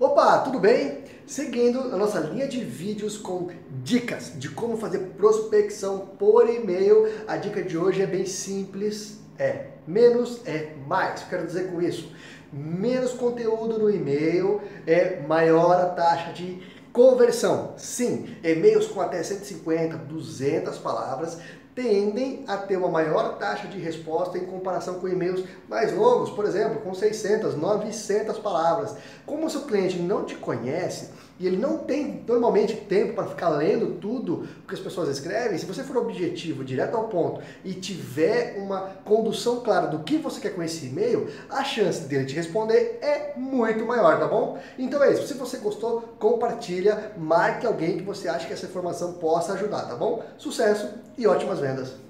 Opa, tudo bem? Seguindo a nossa linha de vídeos com dicas de como fazer prospecção por e-mail, a dica de hoje é bem simples, é menos é mais. Quero dizer com isso? Menos conteúdo no e-mail é maior a taxa de conversão. Sim, e-mails com até 150, 200 palavras tendem a ter uma maior taxa de resposta em comparação com e-mails mais longos, por exemplo, com 600, 900 palavras. Como o seu cliente não te conhece e ele não tem normalmente tempo para ficar lendo tudo o que as pessoas escrevem, se você for objetivo, direto ao ponto e tiver uma condução clara do que você quer com esse e-mail, a chance dele te responder é muito maior, tá bom? Então é isso. Se você gostou, compartilha, marque alguém que você acha que essa informação possa ajudar, tá bom? Sucesso e ótimas vendas!